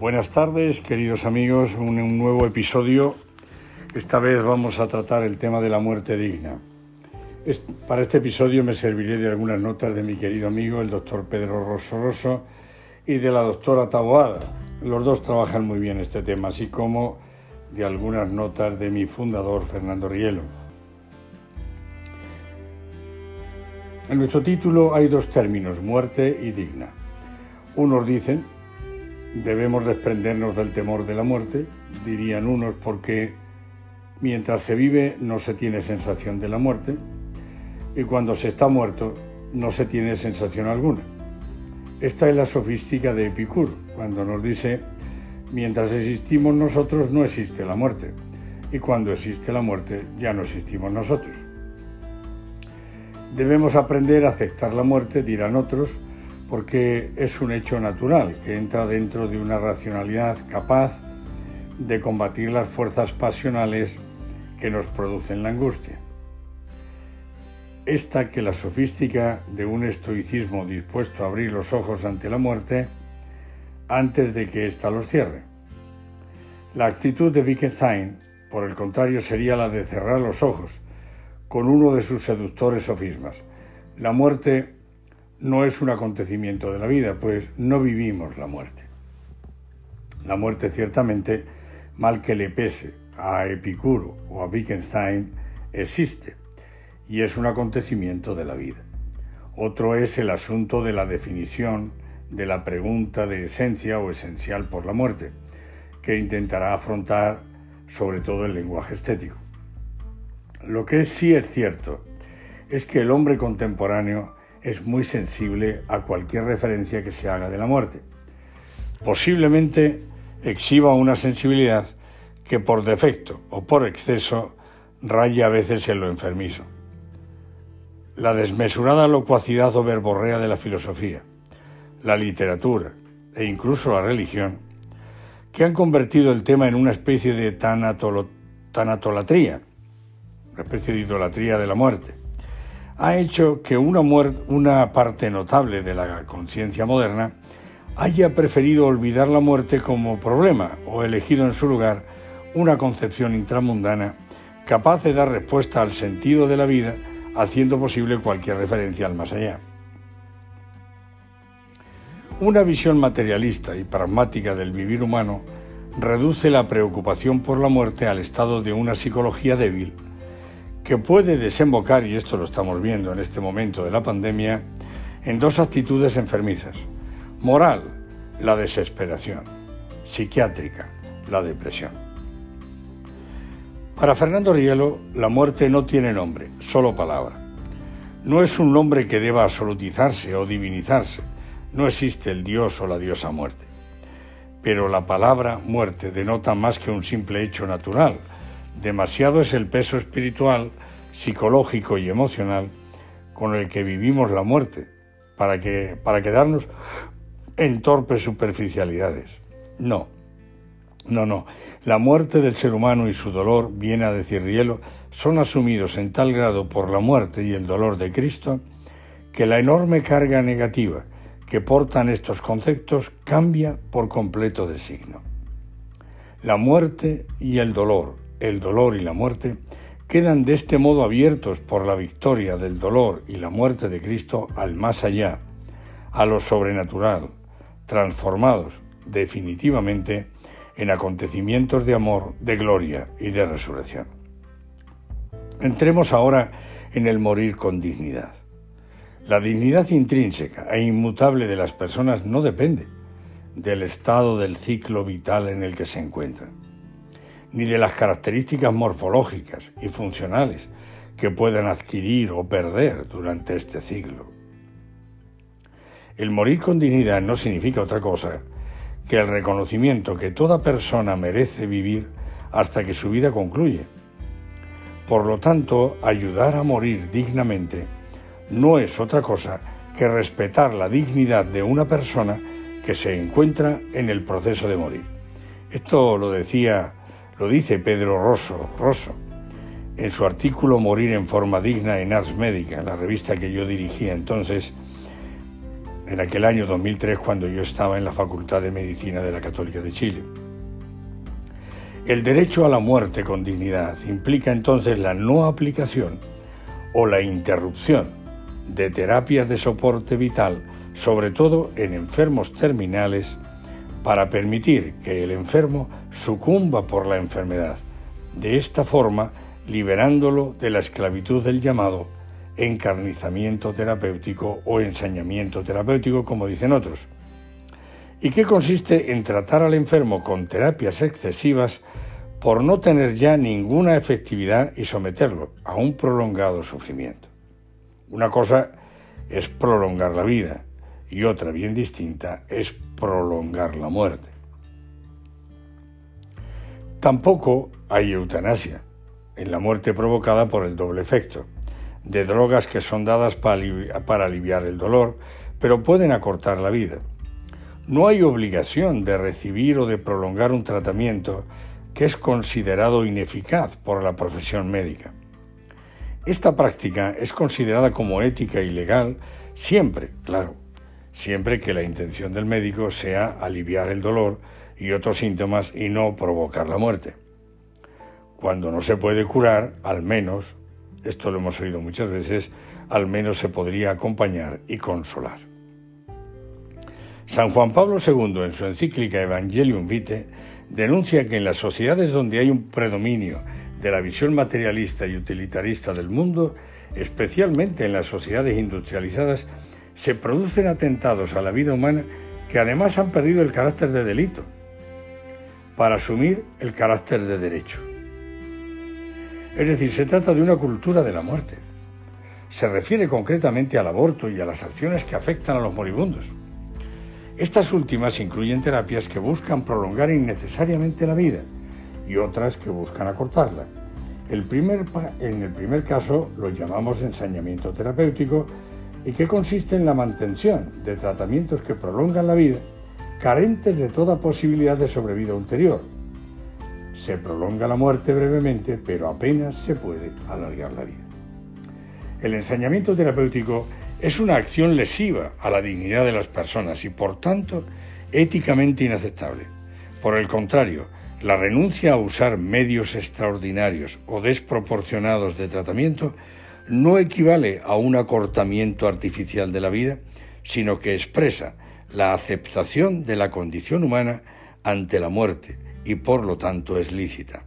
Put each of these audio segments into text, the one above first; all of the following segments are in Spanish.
Buenas tardes, queridos amigos, un, un, nuevo episodio. Esta vez vamos a tratar el tema de la muerte digna. para este episodio me serviré de algunas notas de mi querido amigo, el doctor Pedro Rosso, y de la doctora Taboada. Los dos trabajan muy bien este tema, así como de algunas notas de mi fundador, Fernando Rielo. En nuestro título hay dos términos, muerte y digna. Unos dicen, debemos desprendernos del temor de la muerte, dirían unos, porque mientras se vive no se tiene sensación de la muerte, y cuando se está muerto no se tiene sensación alguna. Esta es la sofística de Epicuro, cuando nos dice, mientras existimos nosotros no existe la muerte, y cuando existe la muerte ya no existimos nosotros. Debemos aprender a aceptar la muerte, dirán otros, porque es un hecho natural que entra dentro de una racionalidad capaz de combatir las fuerzas pasionales que nos producen la angustia. Esta que la sofística de un estoicismo dispuesto a abrir los ojos ante la muerte antes de que ésta los cierre. La actitud de Wittgenstein, por el contrario, sería la de cerrar los ojos, con uno de sus seductores sofismas. La muerte no es un acontecimiento de la vida, pues no vivimos la muerte. La muerte ciertamente, mal que le pese a Epicuro o a Wittgenstein, existe y es un acontecimiento de la vida. Otro es el asunto de la definición de la pregunta de esencia o esencial por la muerte, que intentará afrontar sobre todo el lenguaje estético. Lo que sí es cierto es que el hombre contemporáneo es muy sensible a cualquier referencia que se haga de la muerte. Posiblemente exhiba una sensibilidad que por defecto o por exceso raya a veces en lo enfermizo. La desmesurada locuacidad o verborrea de la filosofía, la literatura e incluso la religión, que han convertido el tema en una especie de tanatolatría, una especie de idolatría de la muerte, ha hecho que una, parte notable de la conciencia moderna haya preferido olvidar la muerte como problema o elegido en su lugar una concepción intramundana capaz de dar respuesta al sentido de la vida haciendo posible cualquier referencia al más allá. Una visión materialista y pragmática del vivir humano reduce la preocupación por la muerte al estado de una psicología débil que puede desembocar, y esto lo estamos viendo en este momento de la pandemia, en dos actitudes enfermizas. Moral, la desesperación. Psiquiátrica, la depresión. Para Fernando Rielo, la muerte no tiene nombre, solo palabra. No es un nombre que deba absolutizarse o divinizarse. No existe el dios o la diosa muerte. Pero la palabra muerte denota más que un simple hecho natural, Demasiado es el peso espiritual, psicológico y emocional con el que vivimos la muerte, para, que, para quedarnos en torpes superficialidades. No, no, no. La muerte del ser humano y su dolor, viene a decir Rielo, son asumidos en tal grado por la muerte y el dolor de Cristo que la enorme carga negativa que portan estos conceptos cambia por completo de signo. La muerte y el dolor, el dolor y la muerte, quedan de este modo abiertos por la victoria del dolor y la muerte de Cristo al más allá, a lo sobrenatural, transformados definitivamente en acontecimientos de amor, de gloria y de resurrección. Entremos ahora en el morir con dignidad. La dignidad intrínseca e inmutable de las personas no depende del estado del ciclo vital en el que se encuentran ni de las características morfológicas y funcionales que puedan adquirir o perder durante este siglo. El morir con dignidad no significa otra cosa que el reconocimiento que toda persona merece vivir hasta que su vida concluye. Por lo tanto, ayudar a morir dignamente no es otra cosa que respetar la dignidad de una persona que se encuentra en el proceso de morir. Esto lo decía lo dice Pedro Rosso, Rosso en su artículo Morir en forma digna en Ars Médica, en la revista que yo dirigía entonces, en aquel año 2003 cuando yo estaba en la Facultad de Medicina de la Católica de Chile. El derecho a la muerte con dignidad implica entonces la no aplicación o la interrupción de terapias de soporte vital, sobre todo en enfermos terminales, para permitir que el enfermo sucumba por la enfermedad, de esta forma liberándolo de la esclavitud del llamado encarnizamiento terapéutico o ensañamiento terapéutico, como dicen otros, y que consiste en tratar al enfermo con terapias excesivas por no tener ya ninguna efectividad y someterlo a un prolongado sufrimiento. Una cosa es prolongar la vida y otra bien distinta es prolongar la muerte. Tampoco hay eutanasia en la muerte provocada por el doble efecto de drogas que son dadas para aliviar el dolor, pero pueden acortar la vida. No hay obligación de recibir o de prolongar un tratamiento que es considerado ineficaz por la profesión médica. Esta práctica es considerada como ética y legal siempre, claro, siempre que la intención del médico sea aliviar el dolor y otros síntomas y no provocar la muerte. Cuando no se puede curar, al menos, esto lo hemos oído muchas veces, al menos se podría acompañar y consolar. San Juan Pablo II, en su encíclica Evangelium Vitae, denuncia que en las sociedades donde hay un predominio de la visión materialista y utilitarista del mundo, especialmente en las sociedades industrializadas, se producen atentados a la vida humana que además han perdido el carácter de delito para asumir el carácter de derecho. Es decir, se trata de una cultura de la muerte. Se refiere concretamente al aborto y a las acciones que afectan a los moribundos. Estas últimas incluyen terapias que buscan prolongar innecesariamente la vida y otras que buscan acortarla. El primer, en el primer caso lo llamamos ensañamiento terapéutico y que consiste en la mantención de tratamientos que prolongan la vida, carentes de toda posibilidad de sobrevida ulterior. Se prolonga la muerte brevemente, pero apenas se puede alargar la vida. El ensañamiento terapéutico es una acción lesiva a la dignidad de las personas y por tanto éticamente inaceptable. Por el contrario, la renuncia a usar medios extraordinarios o desproporcionados de tratamiento no equivale a un acortamiento artificial de la vida, sino que expresa la aceptación de la condición humana ante la muerte y por lo tanto es lícita.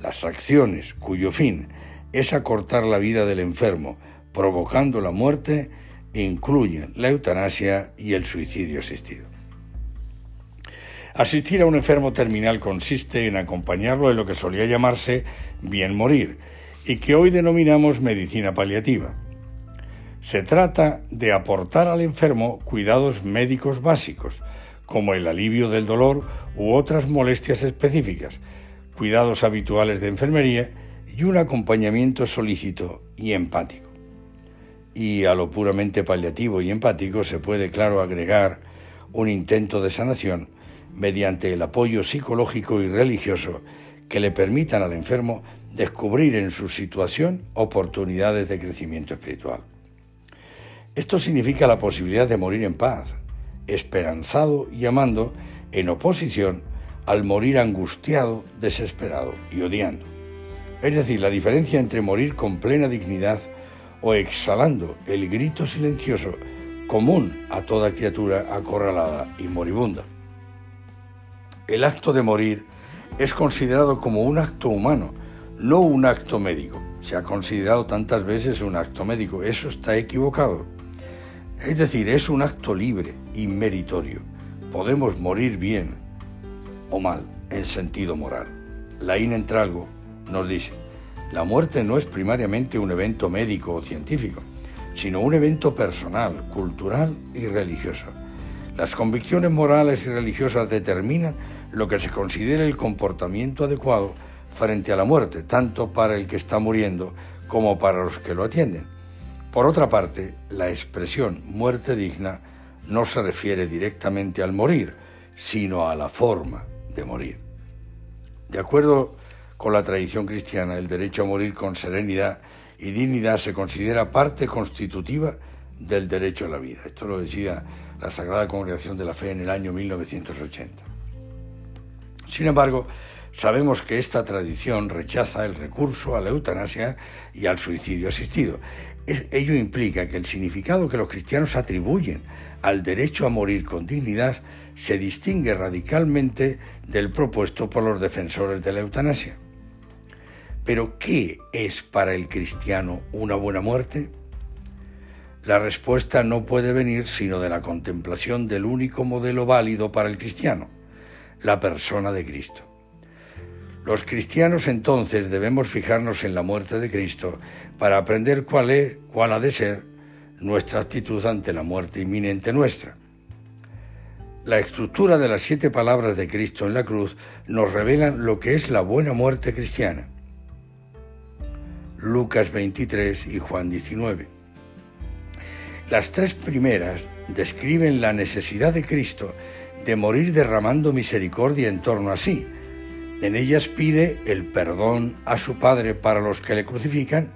Las acciones cuyo fin es acortar la vida del enfermo, provocando la muerte, incluyen la eutanasia y el suicidio asistido. Asistir a un enfermo terminal consiste en acompañarlo en lo que solía llamarse bien morir, y que hoy denominamos medicina paliativa. Se trata de aportar al enfermo cuidados médicos básicos, como el alivio del dolor u otras molestias específicas, cuidados habituales de enfermería y un acompañamiento solícito y empático. Y a lo puramente paliativo y empático se puede, claro, agregar un intento de sanación mediante el apoyo psicológico y religioso que le permitan al enfermo descubrir en su situación oportunidades de crecimiento espiritual. Esto significa la posibilidad de morir en paz, esperanzado y amando, en oposición al morir angustiado, desesperado y odiando. Es decir, la diferencia entre morir con plena dignidad o exhalando el grito silencioso común a toda criatura acorralada y moribunda. El acto de morir es considerado como un acto humano, no un acto médico. Se ha considerado tantas veces un acto médico. Eso está equivocado. Es decir, es un acto libre y meritorio. Podemos morir bien o mal en sentido moral. La Inentralgo nos dice, la muerte no es primariamente un evento médico o científico, sino un evento personal, cultural y religioso. Las convicciones morales y religiosas determinan lo que se considera el comportamiento adecuado frente a la muerte, tanto para el que está muriendo como para los que lo atienden. Por otra parte, la expresión muerte digna no se refiere directamente al morir, sino a la forma de morir. De acuerdo con la tradición cristiana, el derecho a morir con serenidad y dignidad se considera parte constitutiva del derecho a la vida. Esto lo decía la Sagrada Congregación de la Fe en el año 1980. Sin embargo, sabemos que esta tradición rechaza el recurso a la eutanasia y al suicidio asistido. Ello implica que el significado que los cristianos atribuyen al derecho a morir con dignidad se distingue radicalmente del propuesto por los defensores de la eutanasia. Pero ¿qué es para el cristiano una buena muerte? La respuesta no puede venir sino de la contemplación del único modelo válido para el cristiano, la persona de Cristo. Los cristianos entonces debemos fijarnos en la muerte de Cristo para aprender cuál es, cuál ha de ser nuestra actitud ante la muerte inminente nuestra. La estructura de las siete palabras de Cristo en la cruz nos revelan lo que es la buena muerte cristiana. Lucas 23 y Juan 19. Las tres primeras describen la necesidad de Cristo de morir derramando misericordia en torno a sí. En ellas pide el perdón a su Padre para los que le crucifican,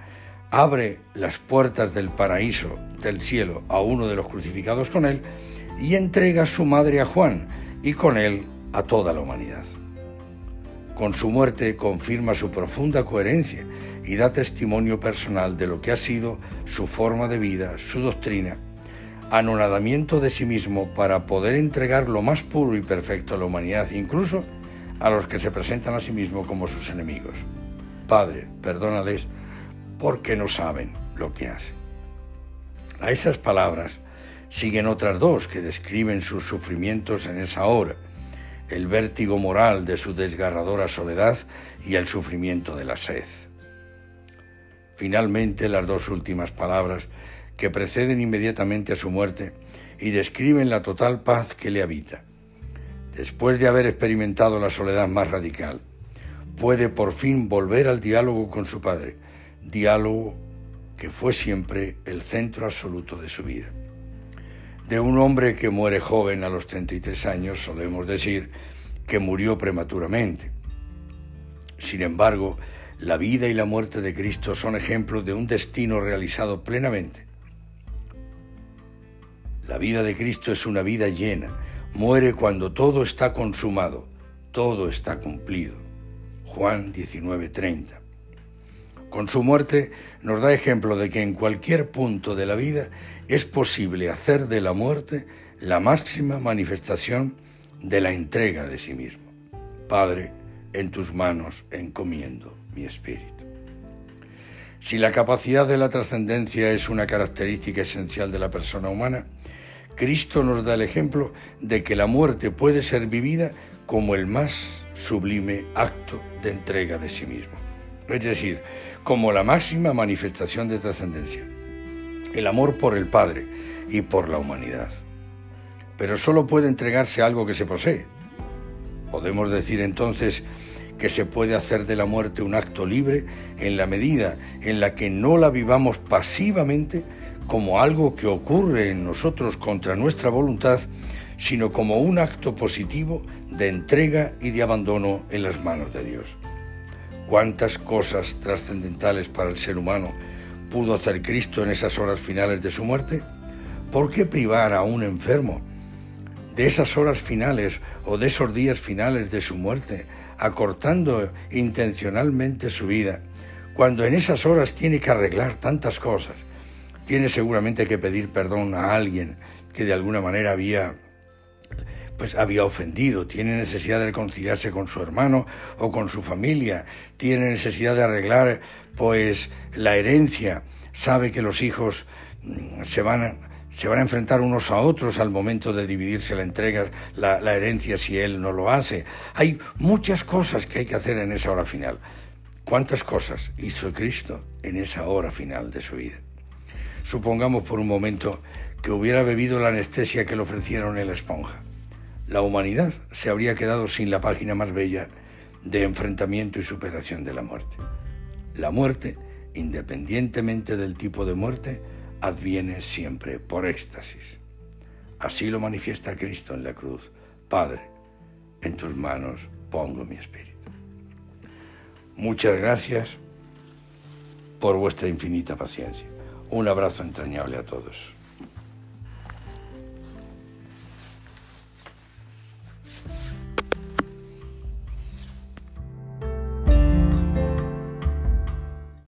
abre las puertas del paraíso, del cielo, a uno de los crucificados con él, y entrega a su madre a Juan, y con él a toda la humanidad. Con su muerte confirma su profunda coherencia y da testimonio personal de lo que ha sido su forma de vida, su doctrina, anonadamiento de sí mismo para poder entregar lo más puro y perfecto a la humanidad, incluso a los que se presentan a sí mismo como sus enemigos. Padre, perdónales porque no saben lo que hacen. A esas palabras siguen otras dos que describen sus sufrimientos en esa hora, el vértigo moral de su desgarradora soledad y el sufrimiento de la sed. Finalmente, las dos últimas palabras que preceden inmediatamente a su muerte y describen la total paz que le habita. Después de haber experimentado la soledad más radical, puede por fin volver al diálogo con su padre, diálogo que fue siempre el centro absoluto de su vida. De un hombre que muere joven a los 33 años, solemos decir que murió prematuramente. Sin embargo, la vida y la muerte de Cristo son ejemplos de un destino realizado plenamente. La vida de Cristo es una vida llena, muere cuando todo está consumado, todo está cumplido. Juan 19:30. Con su muerte nos da ejemplo de que en cualquier punto de la vida es posible hacer de la muerte la máxima manifestación de la entrega de sí mismo. Padre, en tus manos encomiendo mi espíritu. Si la capacidad de la trascendencia es una característica esencial de la persona humana, Cristo nos da el ejemplo de que la muerte puede ser vivida como el más sublime acto de entrega de sí mismo, es decir, como la máxima manifestación de trascendencia, el amor por el Padre y por la humanidad. Pero solo puede entregarse algo que se posee. Podemos decir entonces que se puede hacer de la muerte un acto libre en la medida en la que no la vivamos pasivamente como algo que ocurre en nosotros contra nuestra voluntad, sino como un acto positivo de entrega y de abandono en las manos de Dios. ¿Cuántas cosas trascendentales para el ser humano pudo hacer Cristo en esas horas finales de su muerte? ¿Por qué privar a un enfermo de esas horas finales o de esos días finales de su muerte acortando intencionalmente su vida, cuando en esas horas tiene que arreglar tantas cosas, tiene seguramente que pedir perdón a alguien que de alguna manera había pues había ofendido, tiene necesidad de reconciliarse con su hermano o con su familia, tiene necesidad de arreglar pues la herencia, sabe que los hijos mm, se van se van a enfrentar unos a otros al momento de dividirse la entrega, la, la, herencia si él no lo hace. Hay muchas cosas que hay que hacer en esa hora final. ¿Cuántas cosas hizo Cristo en esa hora final de su vida? Supongamos por un momento que hubiera bebido la anestesia que le ofrecieron en la esponja. La humanidad se habría quedado sin la página más bella de enfrentamiento y superación de la muerte. La muerte, independientemente del tipo de muerte, adviene siempre por éxtasis. Así lo manifiesta Cristo en la cruz. Padre, en tus manos pongo mi espíritu. Muchas gracias por vuestra infinita paciencia. Un abrazo entrañable a todos.